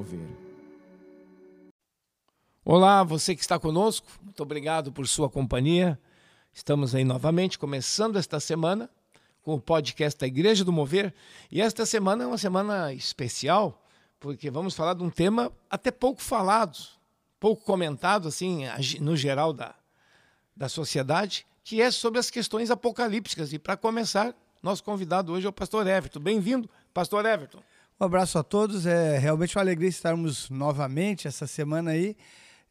Mover. Olá, você que está conosco, muito obrigado por sua companhia. Estamos aí novamente começando esta semana com o podcast da Igreja do Mover e esta semana é uma semana especial porque vamos falar de um tema até pouco falado, pouco comentado assim no geral da, da sociedade, que é sobre as questões apocalípticas. E para começar, nosso convidado hoje é o pastor Everton. Bem-vindo, pastor Everton. Um abraço a todos. É realmente uma alegria estarmos novamente essa semana aí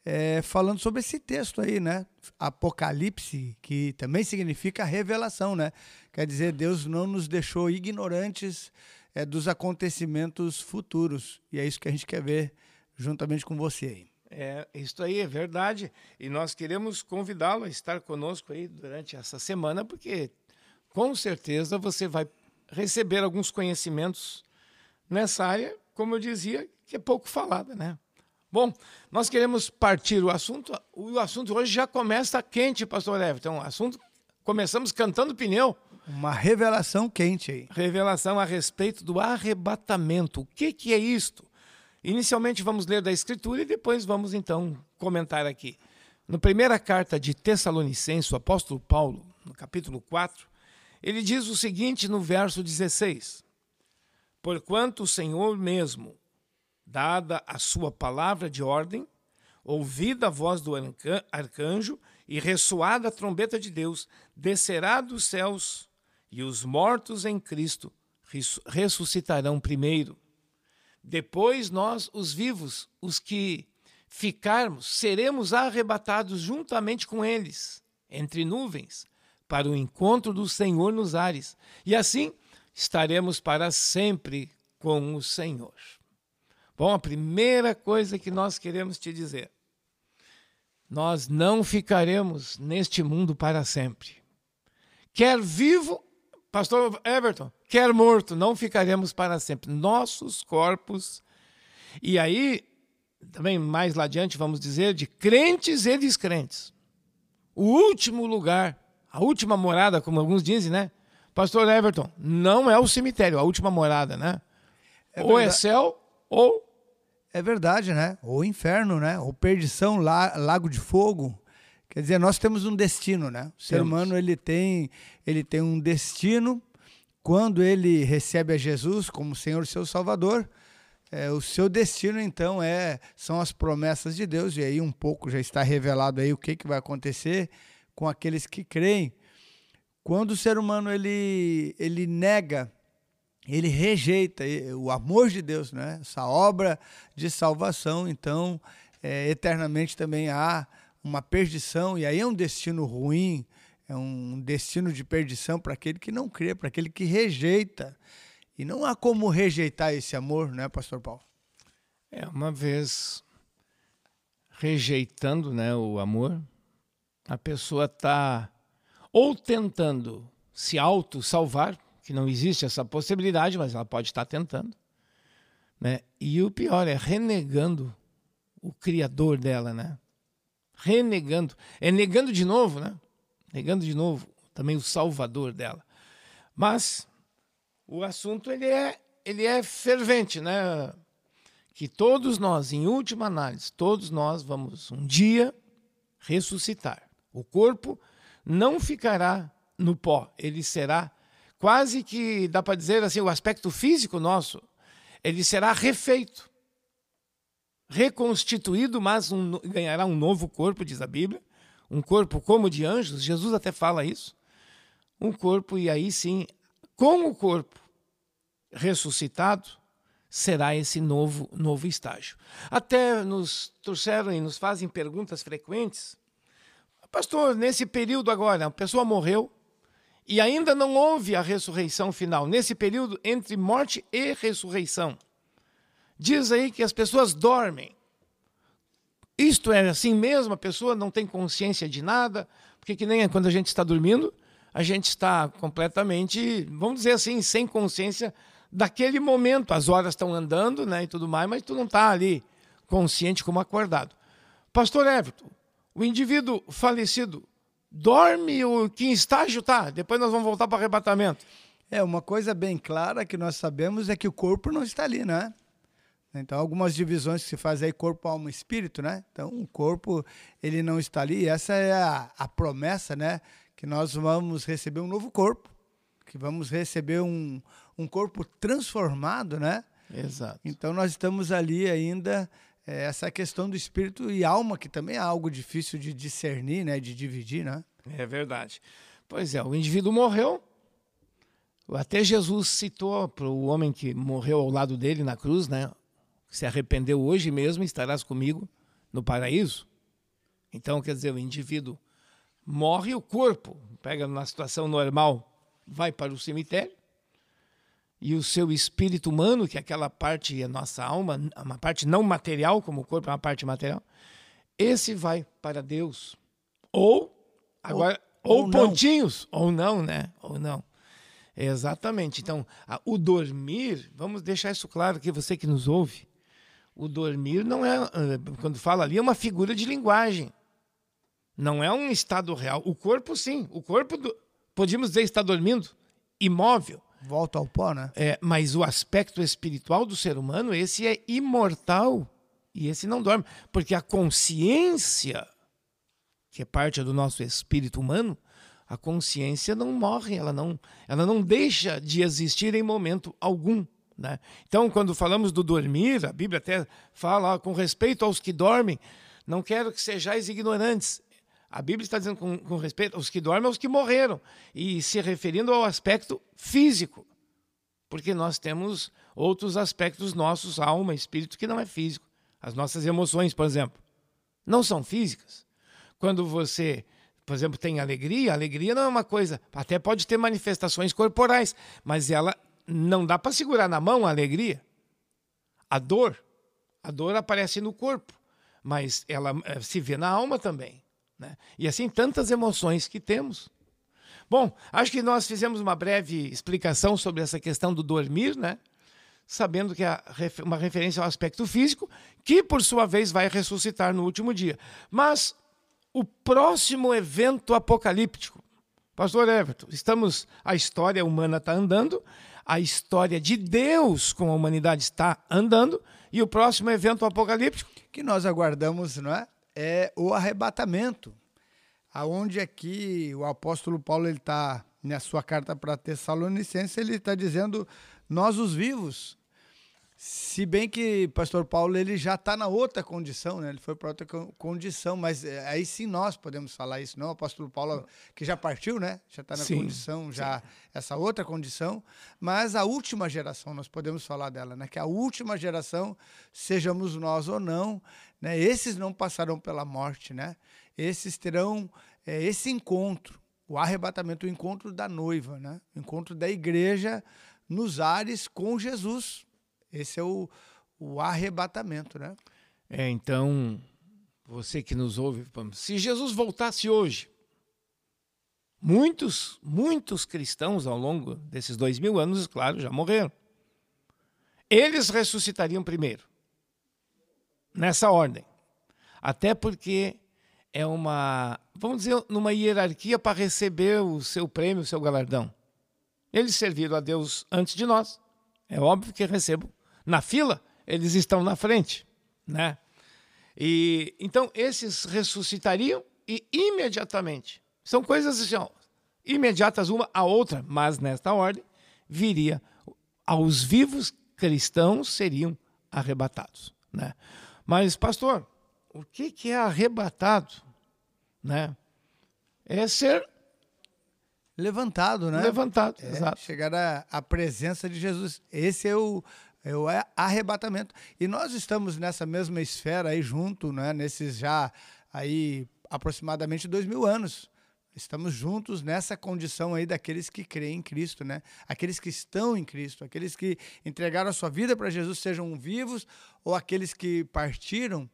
é, falando sobre esse texto aí, né? Apocalipse, que também significa revelação, né? Quer dizer, Deus não nos deixou ignorantes é, dos acontecimentos futuros. E é isso que a gente quer ver juntamente com você aí. É, isso aí é verdade. E nós queremos convidá-lo a estar conosco aí durante essa semana, porque com certeza você vai receber alguns conhecimentos nessa área, como eu dizia, que é pouco falada, né? Bom, nós queremos partir o assunto. O assunto hoje já começa quente, pastor Everton. O assunto começamos cantando pneu. Uma revelação quente aí. Revelação a respeito do arrebatamento. O que, que é isto? Inicialmente vamos ler da Escritura e depois vamos então comentar aqui. Na primeira carta de Tessalonicenses, o apóstolo Paulo, no capítulo 4, ele diz o seguinte no verso 16: Porquanto o Senhor mesmo, dada a sua palavra de ordem, ouvida a voz do arcanjo e ressoada a trombeta de Deus, descerá dos céus e os mortos em Cristo ressuscitarão primeiro. Depois nós, os vivos, os que ficarmos, seremos arrebatados juntamente com eles, entre nuvens, para o encontro do Senhor nos ares. E assim estaremos para sempre com o Senhor. Bom, a primeira coisa que nós queremos te dizer: nós não ficaremos neste mundo para sempre. Quer vivo, Pastor Everton, quer morto, não ficaremos para sempre. Nossos corpos. E aí, também mais lá adiante, vamos dizer, de crentes e descrentes. O último lugar, a última morada, como alguns dizem, né? Pastor Everton, não é o cemitério, a última morada, né? É ou é céu ou é verdade, né? Ou inferno, né? Ou perdição, lago de fogo. Quer dizer, nós temos um destino, né? O ser temos. humano ele tem, ele tem um destino. Quando ele recebe a Jesus como Senhor e seu Salvador, é, o seu destino então é são as promessas de Deus e aí um pouco já está revelado aí o que, que vai acontecer com aqueles que creem. Quando o ser humano ele ele nega ele rejeita o amor de Deus, né? essa obra de salvação, então é, eternamente também há uma perdição, e aí é um destino ruim, é um destino de perdição para aquele que não crê, para aquele que rejeita. E não há como rejeitar esse amor, né, Pastor Paulo? É, uma vez rejeitando né, o amor, a pessoa está ou tentando se auto-salvar, que não existe essa possibilidade, mas ela pode estar tentando. Né? E o pior é renegando o criador dela, né? Renegando, é negando de novo, né? Negando de novo também o salvador dela. Mas o assunto ele é ele é fervente, né? Que todos nós, em última análise, todos nós vamos um dia ressuscitar. O corpo não ficará no pó, ele será quase que dá para dizer assim, o aspecto físico nosso, ele será refeito, reconstituído, mas um, ganhará um novo corpo, diz a Bíblia, um corpo como de anjos, Jesus até fala isso, um corpo, e aí sim, com o corpo ressuscitado, será esse novo, novo estágio. Até nos trouxeram e nos fazem perguntas frequentes. Pastor, nesse período agora, a pessoa morreu, e ainda não houve a ressurreição final, nesse período entre morte e ressurreição. Diz aí que as pessoas dormem. Isto é assim mesmo, a pessoa não tem consciência de nada, porque que nem quando a gente está dormindo, a gente está completamente, vamos dizer assim, sem consciência daquele momento. As horas estão andando né, e tudo mais, mas tu não está ali consciente como acordado. Pastor Everton, o indivíduo falecido dorme o que estágio tá? Depois nós vamos voltar para o arrebatamento. É, uma coisa bem clara que nós sabemos é que o corpo não está ali, né? Então, algumas divisões que se faz aí corpo, alma e espírito, né? Então, o corpo, ele não está ali. Essa é a, a promessa, né? Que nós vamos receber um novo corpo, que vamos receber um, um corpo transformado, né? Exato. Então, nós estamos ali ainda, é, essa questão do espírito e alma, que também é algo difícil de discernir, né? De dividir, né? É verdade. Pois é, o indivíduo morreu, até Jesus citou para o homem que morreu ao lado dele na cruz, né? Se arrependeu hoje mesmo, estarás comigo no paraíso. Então, quer dizer, o indivíduo morre, o corpo, pega numa situação normal, vai para o cemitério, e o seu espírito humano, que é aquela parte, a nossa alma, uma parte não material, como o corpo é uma parte material, esse vai para Deus. Ou, agora, ou, ou, ou pontinhos, ou não, né? Ou não. Exatamente. Então, a, o dormir, vamos deixar isso claro que você que nos ouve, o dormir não é, eh, quando fala ali, é uma figura de linguagem. Não é um estado real. O corpo, sim. O corpo, do, podíamos dizer, está dormindo, imóvel. Volta ao pó, né? É, mas o aspecto espiritual do ser humano, esse é imortal. E esse não dorme. Porque a consciência, que é parte do nosso espírito humano, a consciência não morre, ela não, ela não deixa de existir em momento algum. Né? Então, quando falamos do dormir, a Bíblia até fala ó, com respeito aos que dormem, não quero que sejais ignorantes. A Bíblia está dizendo com, com respeito aos que dormem, aos que morreram, e se referindo ao aspecto físico, porque nós temos outros aspectos nossos, alma, espírito, que não é físico. As nossas emoções, por exemplo, não são físicas. Quando você por exemplo, tem alegria, alegria não é uma coisa, até pode ter manifestações corporais, mas ela não dá para segurar na mão a alegria. A dor, a dor aparece no corpo, mas ela eh, se vê na alma também. Né? E assim, tantas emoções que temos. Bom, acho que nós fizemos uma breve explicação sobre essa questão do dormir, né? sabendo que é uma referência ao aspecto físico, que por sua vez vai ressuscitar no último dia. Mas o próximo evento apocalíptico. Pastor Everton, estamos, a história humana está andando, a história de Deus com a humanidade está andando, e o próximo evento apocalíptico que nós aguardamos, não é? É o arrebatamento, aonde aqui o apóstolo Paulo ele está na sua carta para Tessalonicenses ele está dizendo nós os vivos se bem que pastor Paulo ele já está na outra condição, né? Ele foi para outra condição, mas é, aí sim nós podemos falar isso, não? O apóstolo Paulo que já partiu, né? Já está na sim, condição, já sim. essa outra condição. Mas a última geração nós podemos falar dela, né? Que a última geração, sejamos nós ou não, né? Esses não passarão pela morte, né? Esses terão é, esse encontro, o arrebatamento, o encontro da noiva, né? O encontro da igreja nos ares com Jesus esse é o, o arrebatamento, né? É, então, você que nos ouve, se Jesus voltasse hoje, muitos, muitos cristãos ao longo desses dois mil anos, claro, já morreram. Eles ressuscitariam primeiro, nessa ordem. Até porque é uma, vamos dizer, numa hierarquia para receber o seu prêmio, o seu galardão. Eles serviram a Deus antes de nós. É óbvio que recebam na fila, eles estão na frente, né? E então esses ressuscitariam e imediatamente. São coisas assim, ó, imediatas uma a outra, mas nesta ordem viria aos vivos cristãos seriam arrebatados, né? Mas pastor, o que que é arrebatado, né? É ser levantado, né? Levantado, é, exato. Chegar à, à presença de Jesus. Esse é o é o arrebatamento. E nós estamos nessa mesma esfera aí junto, né? nesses já aí aproximadamente dois mil anos. Estamos juntos nessa condição aí daqueles que creem em Cristo, né? Aqueles que estão em Cristo, aqueles que entregaram a sua vida para Jesus, sejam vivos ou aqueles que partiram.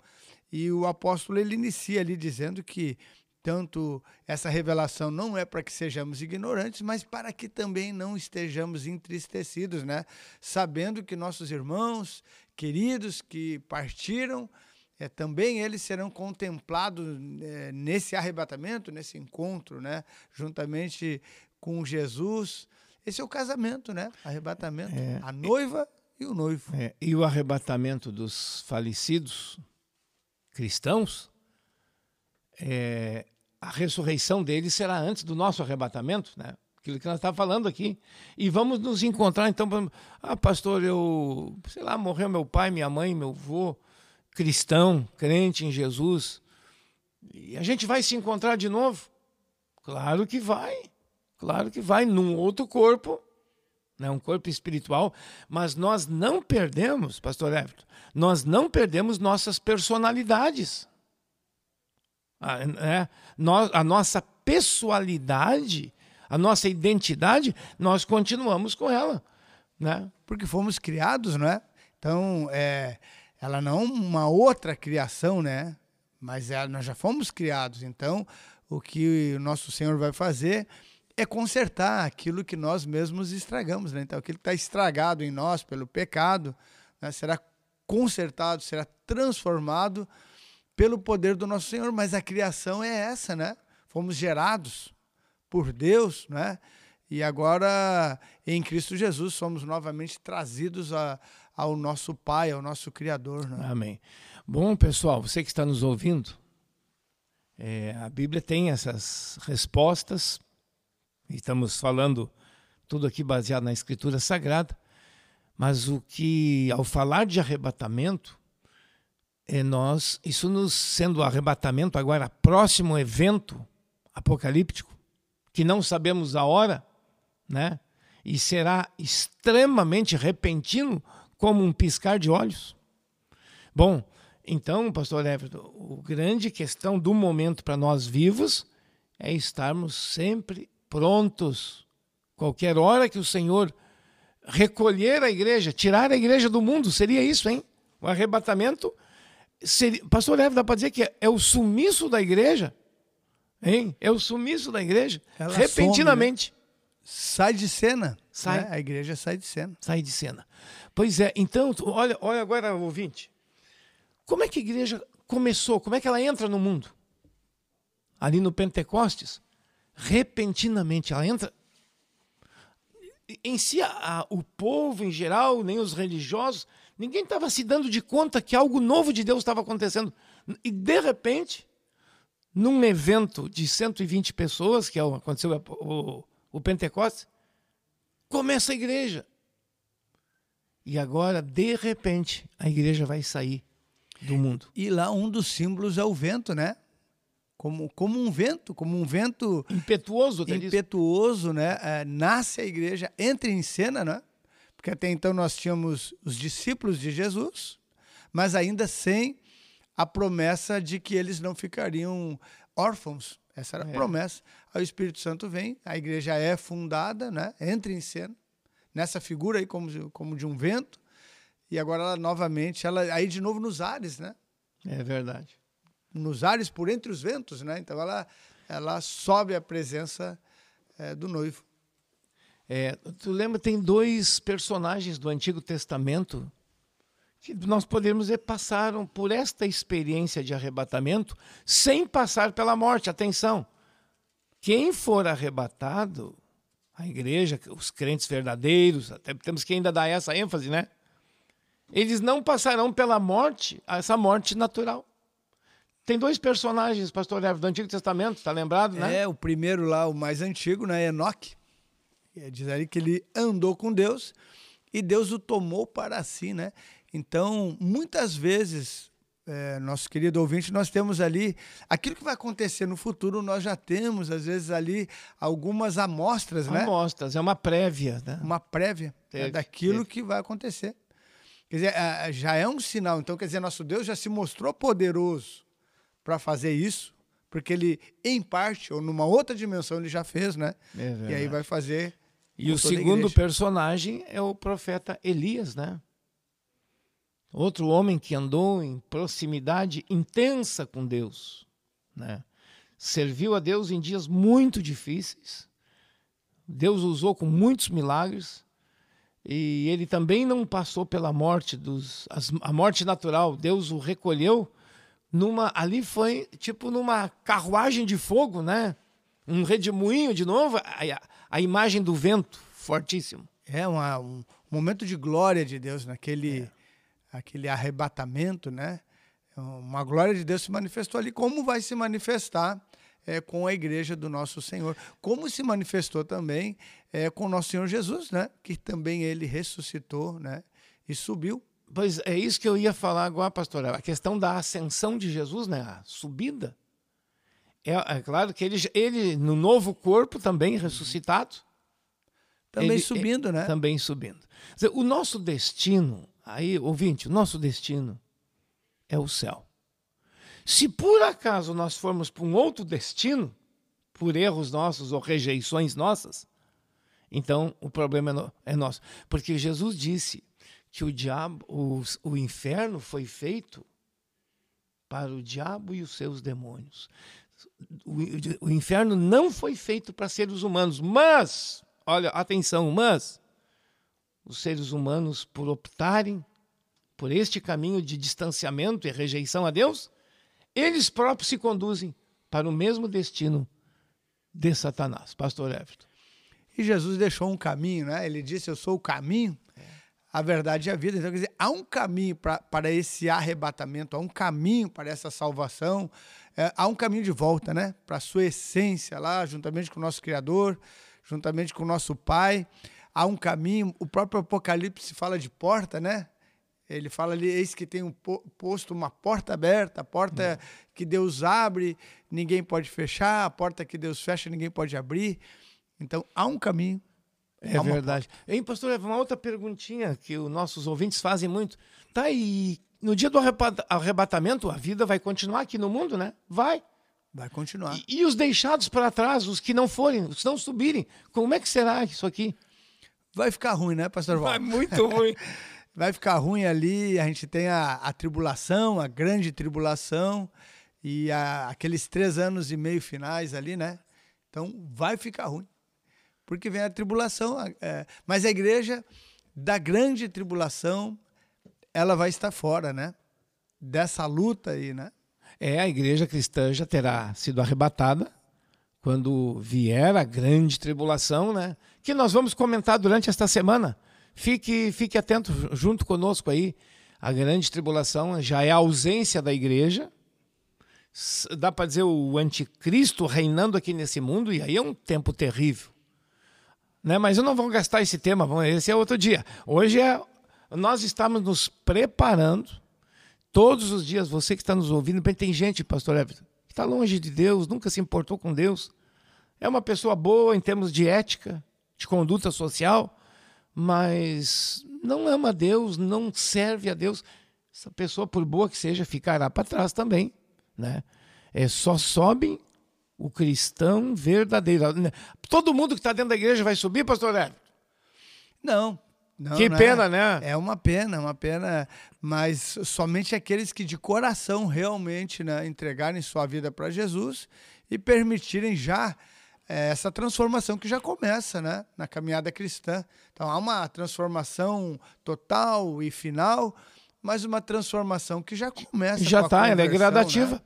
E o apóstolo ele inicia ali dizendo que tanto essa revelação não é para que sejamos ignorantes, mas para que também não estejamos entristecidos, né? Sabendo que nossos irmãos queridos que partiram, é, também eles serão contemplados é, nesse arrebatamento, nesse encontro, né? Juntamente com Jesus. Esse é o casamento, né? Arrebatamento. É. A noiva e o noivo. É, e o arrebatamento dos falecidos cristãos, é, a ressurreição deles será antes do nosso arrebatamento, né? Aquilo que nós estamos falando aqui. E vamos nos encontrar, então. Ah, pastor, eu, sei lá, morreu meu pai, minha mãe, meu avô, cristão, crente em Jesus. E a gente vai se encontrar de novo? Claro que vai. Claro que vai, num outro corpo, né, um corpo espiritual, mas nós não perdemos, pastor Everton, nós não perdemos nossas personalidades. A, é, nós, a nossa pessoalidade, a nossa identidade, nós continuamos com ela. Né? Porque fomos criados, não é? Então, é, ela não uma outra criação, né? Mas ela, nós já fomos criados. Então, o que o nosso Senhor vai fazer é consertar aquilo que nós mesmos estragamos. Né? Então, aquilo que está estragado em nós pelo pecado né, será consertado, será transformado pelo poder do nosso Senhor. Mas a criação é essa, né? Fomos gerados por Deus, né? E agora, em Cristo Jesus, somos novamente trazidos a, ao nosso Pai, ao nosso Criador. Né? Amém. Bom, pessoal, você que está nos ouvindo, é, a Bíblia tem essas respostas Estamos falando tudo aqui baseado na Escritura Sagrada, mas o que, ao falar de arrebatamento, é nós, isso nos sendo arrebatamento agora, próximo evento apocalíptico, que não sabemos a hora, né? E será extremamente repentino, como um piscar de olhos. Bom, então, pastor Everton, a grande questão do momento para nós vivos é estarmos sempre prontos. Qualquer hora que o Senhor recolher a igreja, tirar a igreja do mundo, seria isso, hein? O arrebatamento. Seria, Pastor Leve, dá para dizer que é, é, o sumiço da igreja? Hein? É o sumiço da igreja. Ela repentinamente. Some, né? Sai de cena. Sai. Né? A igreja sai de cena. Sai de cena. Pois é, então, olha, olha agora, ouvinte. Como é que a igreja começou? Como é que ela entra no mundo? Ali no Pentecostes, repentinamente ela entra. Em si, a, o povo em geral, nem os religiosos, ninguém estava se dando de conta que algo novo de Deus estava acontecendo. E de repente, num evento de 120 pessoas, que é aconteceu o, o Pentecostes, começa a igreja. E agora, de repente, a igreja vai sair do mundo. E lá um dos símbolos é o vento, né? como, como um vento, como um vento impetuoso, impetuoso, né? É, nasce a igreja, entra em cena, né? Porque até então nós tínhamos os discípulos de Jesus, mas ainda sem a promessa de que eles não ficariam órfãos. Essa era a é. promessa. Aí o Espírito Santo vem, a igreja é fundada, né? Entra em cena nessa figura aí como, como de um vento. E agora ela novamente, ela aí de novo nos ares, né? É verdade nos ares por entre os ventos, né? Então ela ela sobe a presença é, do noivo. É, tu lembra tem dois personagens do Antigo Testamento que nós podemos ver passaram por esta experiência de arrebatamento sem passar pela morte. Atenção, quem for arrebatado, a igreja, os crentes verdadeiros, até temos que ainda dar essa ênfase, né? Eles não passarão pela morte, essa morte natural. Tem dois personagens, pastor Neves, do Antigo Testamento, está lembrado, né? É, o primeiro lá, o mais antigo, né, Enoque. É, diz ali que ele andou com Deus e Deus o tomou para si, né? Então, muitas vezes, é, nosso querido ouvinte, nós temos ali aquilo que vai acontecer no futuro, nós já temos, às vezes, ali algumas amostras, né? Amostras, é uma prévia, né? Uma prévia né, daquilo teve. que vai acontecer. Quer dizer, já é um sinal. Então, quer dizer, nosso Deus já se mostrou poderoso para fazer isso, porque ele, em parte, ou numa outra dimensão, ele já fez, né? É e aí vai fazer. E o segundo personagem é o profeta Elias, né? Outro homem que andou em proximidade intensa com Deus, né? Serviu a Deus em dias muito difíceis. Deus usou com muitos milagres. E ele também não passou pela morte dos a morte natural. Deus o recolheu numa ali foi tipo numa carruagem de fogo, né? Um redemoinho de novo, a, imagem do vento fortíssimo. É uma, um, momento de glória de Deus, naquele é. aquele arrebatamento, né? Uma glória de Deus se manifestou ali. Como vai se manifestar é, com a igreja do nosso Senhor? Como se manifestou também é, com o nosso Senhor Jesus, né? Que também ele ressuscitou, né? E subiu. Pois é isso que eu ia falar agora, pastor. A questão da ascensão de Jesus, né? A subida. É, é claro que ele, ele, no novo corpo, também ressuscitado. Também ele, subindo, né? Também subindo. Dizer, o nosso destino, aí, ouvinte, o nosso destino é o céu. Se por acaso nós formos para um outro destino, por erros nossos ou rejeições nossas, então o problema é, no, é nosso. Porque Jesus disse que o diabo, o, o inferno foi feito para o diabo e os seus demônios. O, o inferno não foi feito para seres humanos, mas, olha, atenção, mas os seres humanos, por optarem por este caminho de distanciamento e rejeição a Deus, eles próprios se conduzem para o mesmo destino de Satanás. Pastor Everton. E Jesus deixou um caminho, né? Ele disse: Eu sou o caminho, a verdade e a vida. Então, quer dizer, há um caminho para esse arrebatamento, há um caminho para essa salvação, é, há um caminho de volta, né? Para a sua essência lá, juntamente com o nosso Criador, juntamente com o nosso Pai. Há um caminho, o próprio Apocalipse fala de porta, né? Ele fala ali, eis que tem um posto uma porta aberta, a porta hum. que Deus abre, ninguém pode fechar, a porta que Deus fecha, ninguém pode abrir. Então, há um caminho. É verdade. Hein, pastor, uma outra perguntinha que os nossos ouvintes fazem muito. Tá, aí no dia do arrebatamento, a vida vai continuar aqui no mundo, né? Vai. Vai continuar. E, e os deixados para trás, os que não forem, os que não subirem, como é que será isso aqui? Vai ficar ruim, né, pastor Val? Vai muito ruim. vai ficar ruim ali. A gente tem a, a tribulação, a grande tribulação e a, aqueles três anos e meio finais ali, né? Então vai ficar ruim, porque vem a tribulação. É, mas a igreja da grande tribulação, ela vai estar fora, né? Dessa luta aí, né? É, a igreja cristã já terá sido arrebatada quando vier a grande tribulação, né? Que nós vamos comentar durante esta semana. Fique, fique atento junto conosco aí. A grande tribulação já é a ausência da igreja. Dá para dizer o anticristo reinando aqui nesse mundo, e aí é um tempo terrível. Né? Mas eu não vou gastar esse tema, esse é outro dia. Hoje é, nós estamos nos preparando. Todos os dias, você que está nos ouvindo, tem gente, pastor Everton, que está longe de Deus, nunca se importou com Deus. É uma pessoa boa em termos de ética, de conduta social, mas não ama Deus, não serve a Deus, essa pessoa, por boa que seja, ficará para trás também. Né? É, só sobe o cristão verdadeiro. Todo mundo que está dentro da igreja vai subir, pastor Hélio? Não. Não, que não pena, é, né? É uma pena, uma pena, mas somente aqueles que de coração realmente né, entregarem sua vida para Jesus e permitirem já é essa transformação que já começa né, na caminhada cristã. Então há uma transformação total e final, mas uma transformação que já começa. Já está, ela é gradativa. Né,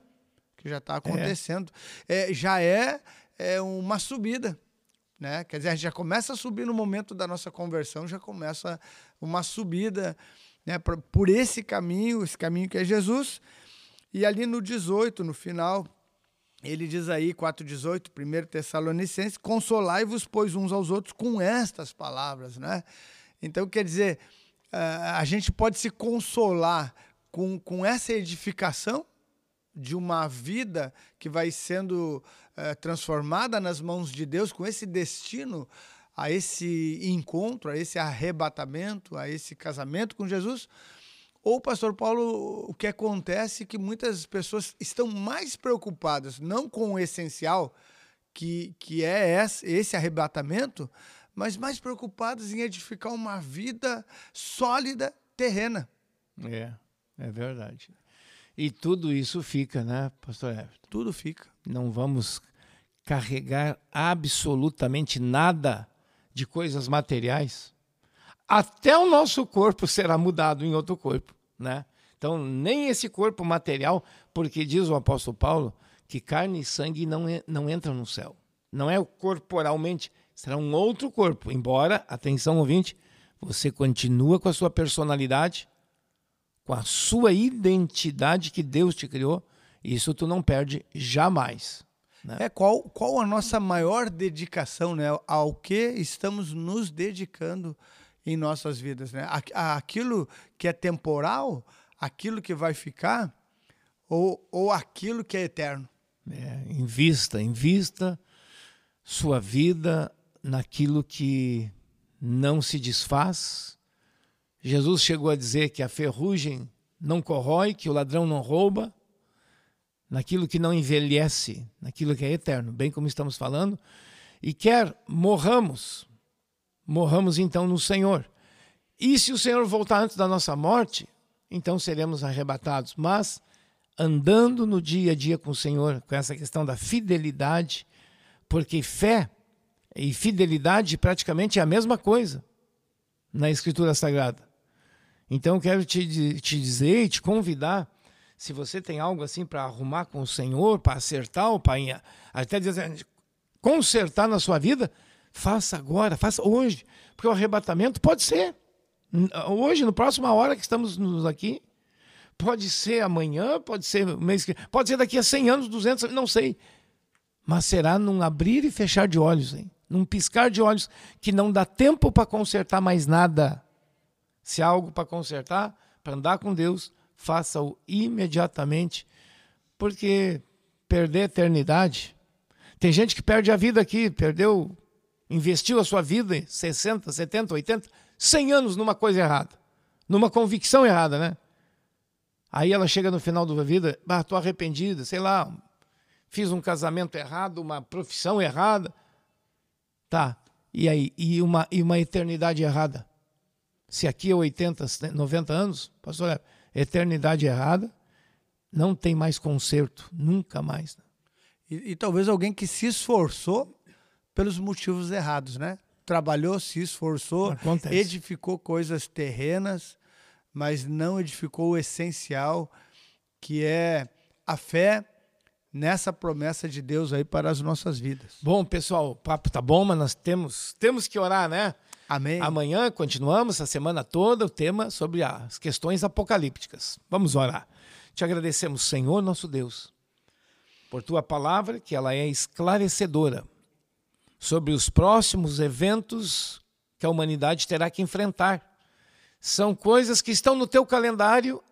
que já está acontecendo. É. É, já é, é uma subida. Né? Quer dizer, a gente já começa a subir no momento da nossa conversão, já começa uma subida né, por, esse caminho, esse caminho que é Jesus. E ali no 18, no final, ele diz aí, 4,18, 1 Tessalonicenses, consolai-vos, pois, uns aos outros com estas palavras, né? Então, quer dizer, a gente pode se consolar com, com essa edificação de uma vida que vai sendo uh, transformada nas mãos de Deus, com esse destino a esse encontro, a esse arrebatamento, a esse casamento com Jesus, ou, pastor Paulo, o que acontece é que muitas pessoas estão mais preocupadas não com o essencial, que, que é esse arrebatamento, mas mais preocupadas em edificar uma vida sólida terrena. É, é verdade. E tudo isso fica, né, pastor Everton? Tudo fica. Não vamos carregar absolutamente nada de coisas materiais até o nosso corpo será mudado em outro corpo, né? Então, nem esse corpo material, porque diz o apóstolo Paulo que carne e sangue não, não entram no céu. Não é corporalmente, será um outro corpo. Embora, atenção ouvinte, Você continua com a sua personalidade, com a sua identidade que Deus te criou, isso tu não perde jamais. Né? É qual, qual a nossa maior dedicação, né? Ao que estamos nos dedicando em nossas vidas, né? Aquilo que é temporal, aquilo que vai ficar, ou, ou aquilo que é eterno. É, invista, invista sua vida naquilo que não se desfaz. Jesus chegou a dizer que a ferrugem não corrói, que o ladrão não rouba, naquilo que não envelhece, naquilo que é eterno, bem como estamos falando, e quer morramos, morramos então no Senhor. E se o Senhor voltar antes da nossa morte, então seremos arrebatados. Mas andando no dia a dia com o Senhor, com essa questão da fidelidade, porque fé e fidelidade praticamente é a mesma coisa na Escritura Sagrada. Então quero te, te dizer e te convidar, se você tem algo assim para arrumar com o Senhor, para acertar ou até dizer, consertar na sua vida, faça agora, faça hoje, porque o arrebatamento pode ser hoje, no próxima hora que estamos aqui, pode ser amanhã, pode ser mês que, pode ser daqui a 100 anos, 200, não sei. Mas será num abrir e fechar de olhos, hein? num piscar de olhos, que não dá tempo para consertar mais nada. Se há algo para consertar, para andar com Deus, faça-o imediatamente, porque perder a eternidade. Tem gente que perde a vida aqui, perdeu, investiu a sua vida em 60, 70, 80, 100 anos numa coisa errada, numa convicção errada, né? Aí ela chega no final da vida, ah, tô arrependida, sei lá, fiz um casamento errado, uma profissão errada. Tá, e aí? E uma, e uma eternidade errada? Se aqui é 80, 90 anos, pastor, eternidade errada, não tem mais conserto, nunca mais. E, e talvez alguém que se esforçou pelos motivos errados, né? trabalhou, se esforçou, Acontece. edificou coisas terrenas, mas não edificou o essencial, que é a fé nessa promessa de Deus aí para as nossas vidas. Bom, pessoal, o papo tá bom, mas nós temos, temos que orar, né? Amém. Amanhã continuamos a semana toda o tema sobre as questões apocalípticas. Vamos orar. Te agradecemos, Senhor nosso Deus, por tua palavra, que ela é esclarecedora sobre os próximos eventos que a humanidade terá que enfrentar. São coisas que estão no teu calendário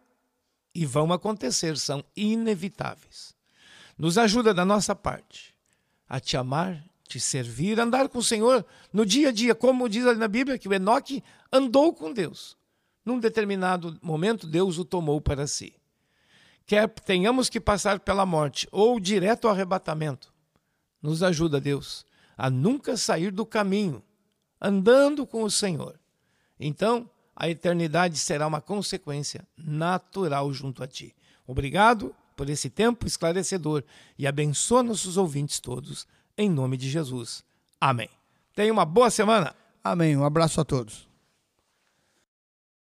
e vão acontecer, são inevitáveis. Nos ajuda da nossa parte a te amar, te servir, andar com o Senhor no dia a dia, como diz ali na Bíblia que o Enoque andou com Deus. Num determinado momento, Deus o tomou para si. Quer tenhamos que passar pela morte ou direto ao arrebatamento, nos ajuda, Deus, a nunca sair do caminho, andando com o Senhor. Então, a eternidade será uma consequência natural junto a ti. Obrigado por esse tempo esclarecedor e abençoa nossos ouvintes todos, em nome de Jesus. Amém. Tenha uma boa semana. Amém. Um abraço a todos.